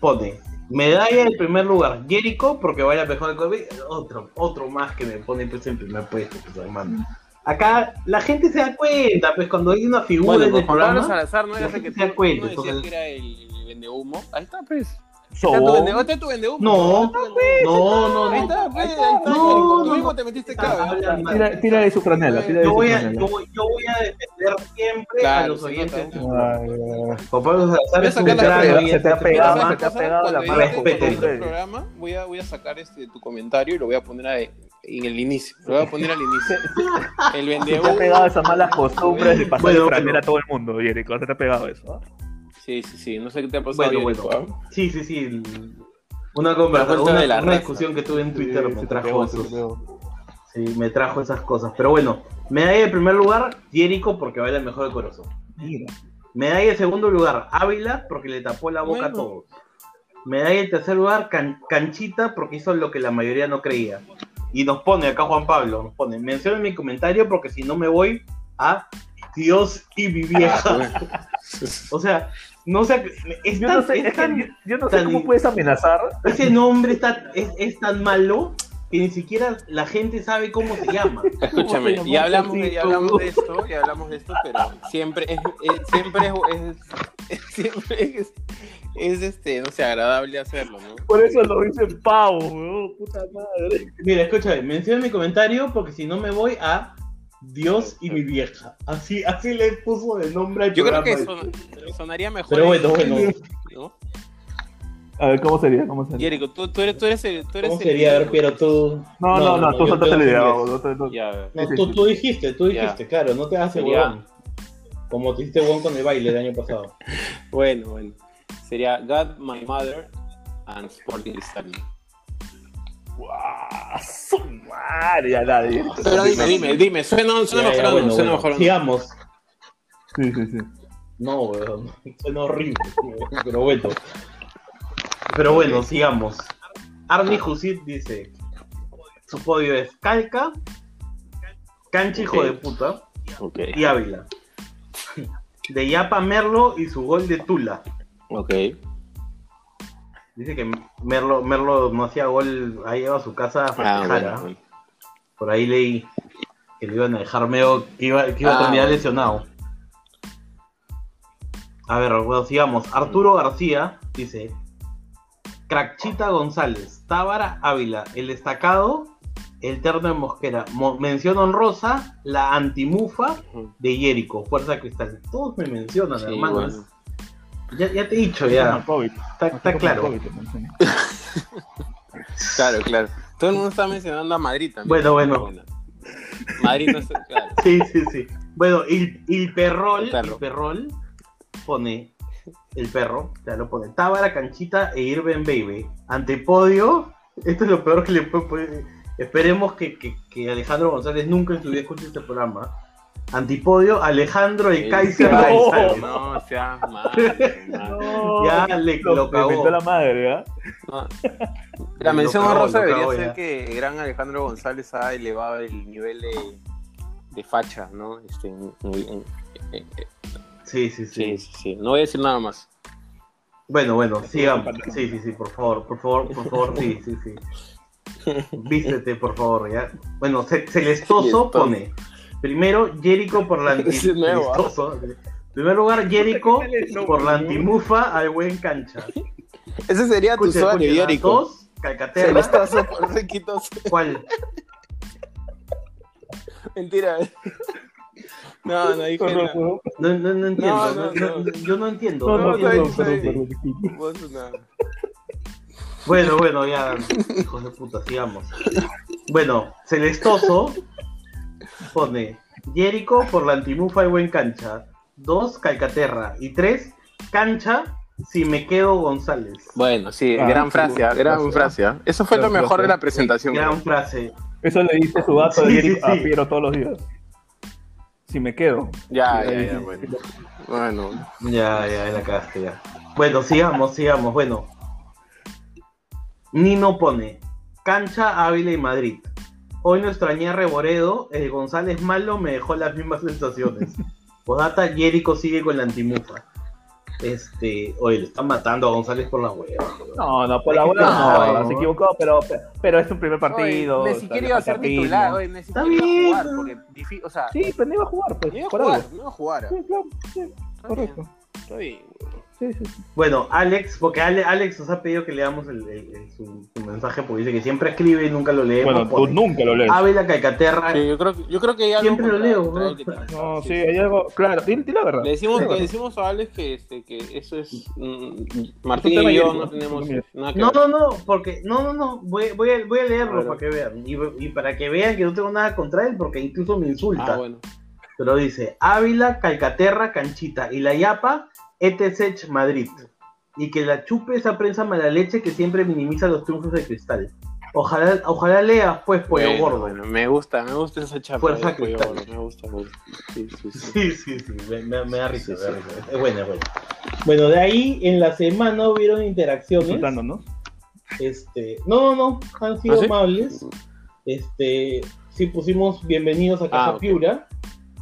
Pone medalla en primer lugar. Jericho, porque vaya mejor al COVID. Otro, otro más que me pone pues, en primer puesto, pues, hermano. Acá la gente se da cuenta, pues cuando hay una figura
Bueno,
en el
Juan Pablo
programa.
Salazar no era
la
ese que
gente
tú
se da cuenta,
no decías
entonces-
que era el, el vendehumo. Ahí está, pues. Está tu vende- está tu vende humo,
No. No, no,
Ahí
no.
está, pues, ahí está,
No,
tú mismo te metiste
mal.
Tira, tira de su franela, tira de
Yo
su
voy, a,
franela.
yo, voy- yo voy a defender siempre a
Claro,
los
se
oyentes. Pablo Salazar
Voy a
es un
sacar la
gran
Se te ha pegado, se te ha pegado la
edite el programa, voy a, voy a sacar este, tu comentario y lo voy a poner ahí, en el inicio. Lo voy a poner al inicio. El
Se
vende
te ha pegado esas malas costumbres de pasar
Bueno,
de franela a todo el mundo, Jerico. Se te ha pegado eso.
Sí, sí, sí. No sé qué te ha pasado.
Bueno, bueno.
¿ah?
Sí, sí, sí. Una conversación, una,
de la
una
raza.
discusión que tuve en Twitter
Sí,
me trajo esos-. Sí, me trajo esas cosas. Pero bueno, medalla de primer lugar, Jericho porque baila mejor de corazón.
Mira.
Medalla de segundo lugar, Ávila porque le tapó la boca a todos. Medalla de tercer lugar, Can- Canchita porque hizo lo que la mayoría no creía. Y nos pone acá Juan Pablo, nos pone, menciona en mi comentario porque si no me voy a Dios y mi vieja. O sea, no es
Yo
tan-
no sé,
es
es que
tan-
yo, no sé
tan-
cómo puedes amenazar.
ese nombre está, es, es tan malo que ni siquiera la gente sabe cómo se llama.
Escúchame,
¿Cómo se
ya
llama
hablamos, de, ya hablamos de esto, ya hablamos de esto, pero siempre es, es- siempre es, siempre es, es, este, no sé, agradable hacerlo, ¿no?
Por eso lo dicen pavo, weón, puta madre.
Mira, escúchame, menciona en mi comentario porque si no me voy a Dios y mi vieja. Así, así le puso de nombre al
Yo creo que son- sonaría mejor.
Pero bueno,
en-
bueno.
¿no?
A ver, ¿cómo sería? ¿Cómo sería?
Jerico, tú, tú eres, tú eres el, tú eres
¿Cómo
el-
sería? A ver, Piero, tú...
No, no, no, tú
tengo
la idea. no te- no-
Ya,
No, tú, tú dijiste, tú
Ya.
dijiste, claro, no te hagas huevón. Como te hiciste con el baile el año pasado.
bueno, bueno. Sería God, My Mother and Sporting Cristal.
¡Guau! ¡Su madre! Ya nadie.
Pero dime, dime, dime, suena, suena
Ya, ya,
mejor
bueno,
suena
bueno,
mejor.
Sigamos.
Sí, sí, sí.
No, weón. Suena horrible. Pero bueno. Pero bueno, sigamos. Arnie Husit dice: Su podio es Calca, Cancha hijo de puta y Ávila. De Yapa Merlo y su gol de Tula.
ok.
Dice que Merlo, Merlo no hacía gol, ahí iba a su casa a
Ah,
festejar. ¿ah?
bueno.
Por ahí leí que le iban a dejar medio, que iba, que iba a
Ah,
terminar
bueno.
lesionado. A ver, bueno, sigamos. Arturo García dice: Cracchita González, Tábara Ávila, el destacado, el terno de Mosquera. Mo- mención honrosa, la antimufa de Jerico, Fuerza Cristal. Todos me mencionan,
Sí,
hermanos. Ya, ya te he dicho, ya.
COVID.
Está, claro.
COVID.
Claro, claro. Todo el mundo está mencionando a Madrid también.
Bueno, bueno.
Madrid no está, claro.
Sí, sí, sí. Bueno, el, el perrol,
El perro.
el perrol pone el perro, ya lo pone Tábara, Canchita e Irben Baby. Antepodio, esto es lo peor que le puede. puede- Esperemos que, que- que Alejandro González nunca en su vida escuche este programa. Antipodio, Alejandro el
Sí.
Kaiser
No.
No, sea mal.
No,
Ya le lo,
lo
cagó.
inventó la madre, ¿ah?
No. La mención honrosa debería
cagó
ser
ya.
que el gran Alejandro González ha elevado el nivel de, de facha, ¿no? Este, en- en- en-
Sí, sí, sí,
sí, sí, sí. No voy a decir nada más.
Bueno, bueno, sigamos. Sí, sí, sí, por favor, por favor, por favor, sí, sí, sí. Vístete, por favor, ya. Bueno, Ce- Celestoso
Celestoso.
pone. Primero, Jericho por la primer lugar, Jericho por la antimufa al buen cancha.
Ese sería tu
Escucha,
usuario,
escucha,
Yerico.
Dos,
Se
Calcaterra.
estás por requitos.
¿Cuál?
Mentira. No, no dije nada.
No, no, no entiendo.
No,
no,
no,
no,
no.
yo no entiendo.
No,
no
no,
está
entiendo.
Vos nada.
Bueno, bueno, ya, hijos de puta, sigamos. Bueno, Celestoso pone Jericho por la antimufa y buen cancha. Dos, Calcaterra. Y tres, cancha si me quedo González.
Bueno, sí,
Ah,
gran
sí,
frase,
gran
gran
frase.
frase. ¿ah? Eso fue lo mejor
frase.
de la presentación.
Gran frase.
Eso le dice su gato
Sí,
de Jericho
sí,
a. Piero todos los días. Si me quedo.
Ya, ya, ya, bueno. Bueno,
Ya, ya, la cagaste ya. Bueno, sigamos, sigamos. Bueno. Nino pone Cancha, Ávila y Madrid. Hoy no extrañé a Reboredo, el González malo me dejó las mismas sensaciones. Podata, Jericho sigue con la antimufa. Este, oye, le están matando a González por la hueva.
No, no, por la bola
no.
no, se equivocó, pero, pero es un primer partido.
Oye, Messi quiere iba a ser titular, oye, Messi
Está
iba a jugar,
pero-
porque difí- o sea,
Sí, pero no iba a jugar, pues.
no iba a jugar, no iba a jugar.
Sí, claro, sí,
Está
correcto.
bien, Está bien.
Sí, sí, sí.
Bueno, Alex, porque Ale- Alex nos ha pedido que leamos el, el- el- su, su mensaje porque dice que siempre escribe y nunca lo leemos.
Bueno, tú nunca lo lees.
Ávila Calcaterra.
Sí, yo creo, que- yo creo que hay algo
Siempre lo leo.
No, sí, hay algo. Claro, di, di la verdad.
Le decimos, le decimos a Alex que, este, que eso es. mm, Martín y yo no tenemos nada que
No,
ver.
no, no, porque no, no, no, voy, voy, a, voy a leerlo
Claro.
para que vean. Y, y para que vean que no tengo nada contra él, porque incluso me insulta.
Ah, bueno.
Pero dice Ávila, Calcaterra, Canchita y la Yapa, ETSECH Madrid. Y que la chupe esa prensa mala leche que siempre minimiza los triunfos de cristal. Ojalá, ojalá leas, pues, pollo
Bueno,
gordo.
bueno, me gusta, me gusta esa chapa.
Fuerza
de pollo
cristal.
gordo, me gusta, me gusta. Sí, sí, sí.
Sí, sí, sí, me, me- me da risa,
Sí,
me da
sí.
risa. Es buena, es buena. Bueno, de ahí en la semana hubieron interacciones.
Insultándonos.
Este, no, no, no, han sido
¿Ah, sí?
amables. Este, sí pusimos bienvenidos a Casa
Ah.
Piura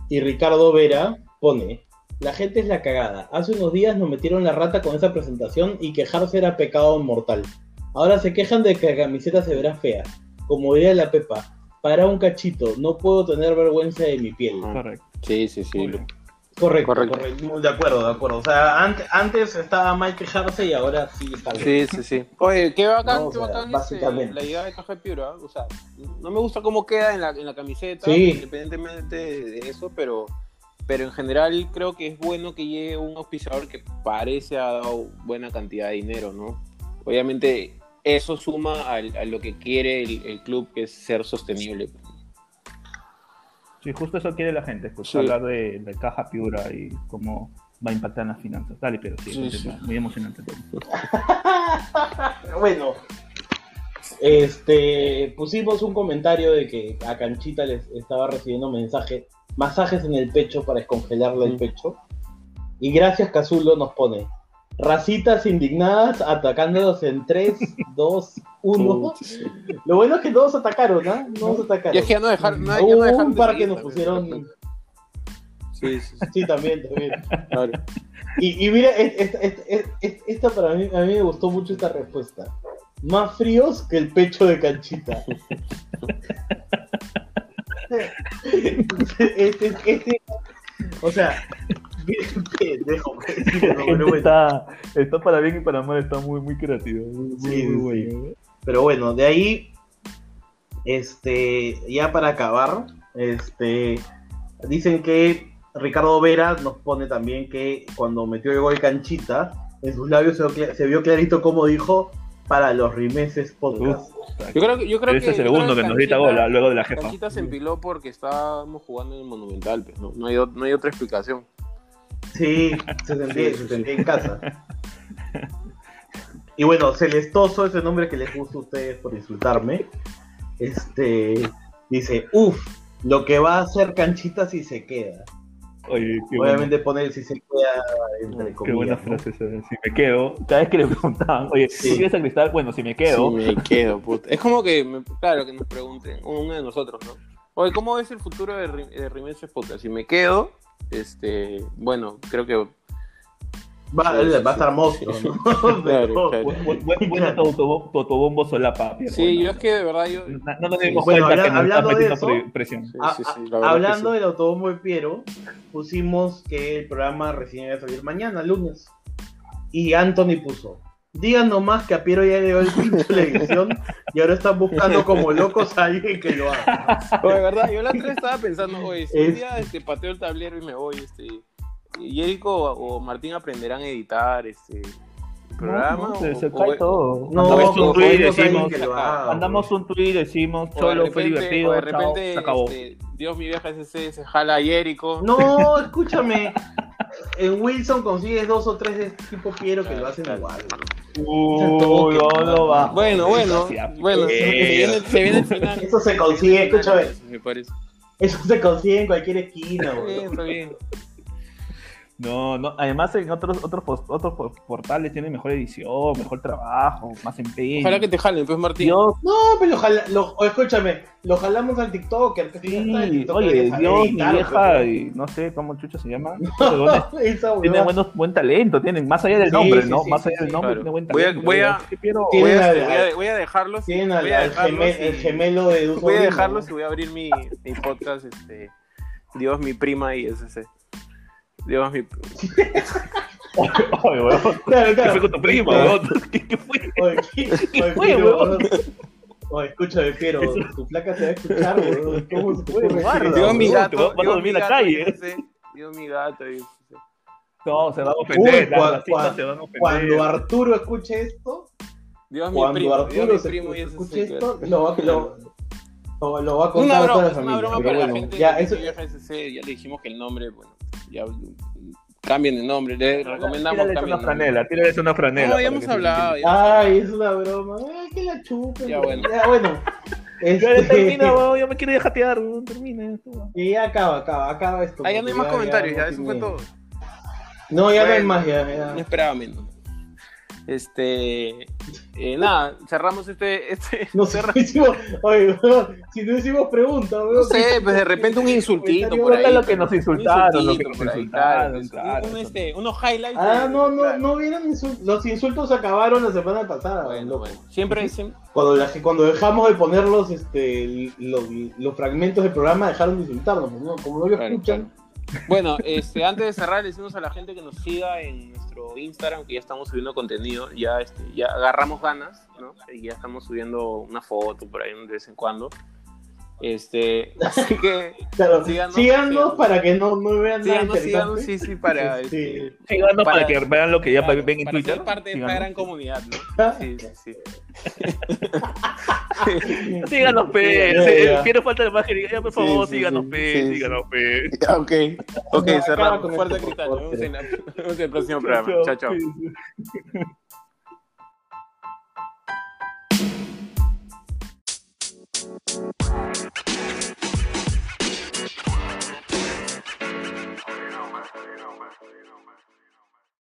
y Ricardo Vera pone, la gente es la cagada. Hace unos días nos metieron la rata con esa presentación y quejarse era pecado mortal. Ahora se quejan de que la camiseta se verá fea. Como diría la Pepa, para un cachito, no puedo tener vergüenza de mi piel.
Correcto.
Sí, sí, sí.
Correcto,
Correcto.
correcto. De acuerdo, de acuerdo. O sea, antes, antes estaba mal quejarse y ahora sí está bien.
Sí, sí, sí. Oye, qué bacán,
No,
qué bacán este,
básicamente.
la idea de caja de Piura. O sea, no me gusta cómo queda en la, en la camiseta,
Sí.
independientemente de, de eso, pero, pero en general creo que es bueno que llegue un auspiciador que parece ha dado buena cantidad de dinero, ¿no? Obviamente eso suma al- a, lo que quiere el, el club, que es ser sostenible.
Sí, justo eso quiere la gente, escuchar
Sí.
hablar de, de caja piura y cómo va a impactar en las finanzas. Dale, pero sí,
Sí,
continúa. muy emocionante todo.
bueno, este, pusimos un comentario de que a Canchita les estaba recibiendo mensaje, masajes en el pecho para descongelarle el pecho. Y gracias Cazulo nos pone, racitas indignadas atacándolos en 3, 2, 1.
Pucha, sí.
Lo bueno es que todos atacaron, ¿no? Todos atacaron.
Y es que ya no dejar, no, ya no
Hubo
dejaron
un par que nos pusieron,
Sí, sí, sí,
sí, también, también.
claro.
Y, y mira, es- es- es- es- es- esta para mí, a mí me gustó mucho esta respuesta. Más fríos que el pecho de canchita. este, este, o sea, pendejo,
gente
bueno.
está, está para bien y para mal, está muy, muy creativa. Muy, muy,
Sí,
muy
sí,
bueno.
Pero bueno, de ahí, este, ya para acabar, este, dicen que Ricardo Vera nos pone también que cuando metió el gol canchita, en sus labios se se vio clarito como dijo para los rimeses podcast.
Yo creo que, yo creo que,
es el segundo que nos grita
Canchita-
gol luego de la jefa.
Canchita se empiló porque estábamos jugando en el Monumental, pues, no, no, hay, o- no hay otra explicación.
Sí, se sentía, se sentía en casa. Y bueno, Celestoso, ese nombre que les gusta a ustedes por insultarme, este, dice, uff, lo que va a hacer canchita si se queda.
Oye, qué, buena-
Obviamente pone si se queda entre
qué
comillas.
buena
¿no?
frase esa. Si me quedo, cada vez que le preguntaban, oye,
Sí.
¿tú quieres a Cristal? Bueno, si me quedo,
Sí, me quedo, puta. Es como que, me- claro, que nos pregunten, uno de nosotros, ¿no? Oye, ¿cómo ves el futuro de, de Podcast? Si me quedo, este, bueno, creo que...
Va,
Sí, sí,
va a estar
sí.
monstruo, ¿no?
Claro, claro.
bu- bu- bu- buena tu autobombo, tu autobombo solapa. pero
Sí,
bueno.
yo es que de verdad yo...
No, no nos dimos
Bueno,
cuenta
habla-
que nos está
hablando de
metiendo
eso,
pre- presión.
Sí, sí,
hablando del autobombo de Piero, pusimos que el programa recién iba a salir mañana, lunes. Y Anthony puso, digan nomás que a Piero ya le dio el pinche la edición y ahora están buscando como locos a alguien que lo haga.
Oye, de verdad, yo la otra estaba pensando, oye, si un
Es-
día este, pateo el tablero y me voy, este, y Erico o Martín aprenderán a editar este el programa.
No, no,
o-
se, se
o-
cae todo.
No,
Mandamos un
o-
tweet decimos,
que
mandamos
bro.
un tweet y decimos,
de
solo fue divertido,
de
chao,
repente
se acabó.
este, Dios mi vieja ese se jala a Erico.
No, escúchame. En Wilson consigues dos o tres de este tipo Piero que
Claro,
lo hacen
claro.
igual.
Uy, no, no va.
Bueno, bueno, bueno, se, se viene, se viene el final.
Eso se consigue, escúchame.
Me parece.
Eso se consigue en cualquier esquina,
Está bien, está bien.
No, no, además en otros otros pos- otros po- portales tienen mejor edición, mejor trabajo, más empeño.
Ojalá que te jalen, pues Martín.
Dios,
No, pero lo, jala- lo- o escúchame, lo jalamos al TikToker. que
sí,
ya está, el TikToker
oye,
ya sabe
Dios, mi vieja, y no sé cómo chucha se llama.
Esa
tiene buenos, buen talento, tienen, más allá del
Sí,
nombre,
sí,
¿no?
sí,
más
sí,
allá del nombre,
claro.
tiene buen
Voy a-
talento.
voy a- Voy a, voy a- voy a dejarlos. y-
Tienen
voy a dejarlos
el gemelo de
Voy a dejarlos
¿no?
y voy a abrir mi, mi podcast, este, Dios mi prima y ese. Dios mi
Oye, huevón,
Claro,
¿Qué fue con tu prima? ¿Qué, qué fue?
Oye, ¿qué- oye,
fue,
weón? Oye, escúchame, Piero, tu flaca se va a escuchar, weón. ¿Cómo se puede
Digo mi gato.
te vas a dormir
mi
en la calle.
Digo mi gato.
No, se van a ofender,
Uy,
las
cua-
racistas
cua-
se van a ofender.
Cuando Arturo escuche esto,
Dios mi
cuando
primo. Dios
Arturo
mi primo ese
escuche esto, lo lo, va a
una
contar a
broma,
toda la
una broma
pero
para la
bueno,
gente
ya, eso,
FSC, ya le dijimos que el nombre, bueno, ya cambien de nombre, le recomendamos
Tírales
cambien
una
de
franela, tírales una franela.
No, ya hemos hablado. ya.
Ay, es una broma. Ay, que la chupen.
Ya, bueno.
Ya, bueno.
Ya
Este,
termina, huevón, ya me quiero jatear, huevón, termina.
Y ya acaba, acaba, acaba esto.
Ah, ya no hay más comentarios, ya,
no
eso fue todo.
No, ya no hay más, ya. ya.
No esperaba menos. Este, eh, nada, cerramos este, este,
No sé,
cerra-
no hicimos, oye, weón, si no hicimos preguntas,
no sé, pues de repente un insultito por ahí.
lo que nos insultaron, lo que nos
pues, este, unos highlights.
Ah, no, no, no vieron insultos. Los insultos acabaron la semana pasada.
Bueno. Siempre, siempre-
Cuando, la- cuando dejamos de poner los, este, los, los fragmentos del programa, dejaron de insultarnos. ¿no? Como no lo
Claro,
escuchan.
Bueno, este, antes de cerrar, decimos a la gente que nos siga en nuestro Instagram, que ya estamos subiendo contenido, ya, este, ya agarramos ganas, ¿no? Y ya estamos subiendo una foto por ahí de vez en cuando. Este, así que
claro,
síganos,
para que no, no vean nada
síganos, sí, sí,
este,
para,
para,
que vean lo que ya ven en Twitter.
Parte de esta gran comunidad, ah,
síganos,
P.
Quiero falta de imagen. Ya, por favor, síganos,
P. Ok, ok, cerramos.
Con
fuerte cristal. Nos el próximo programa. Chao, chao.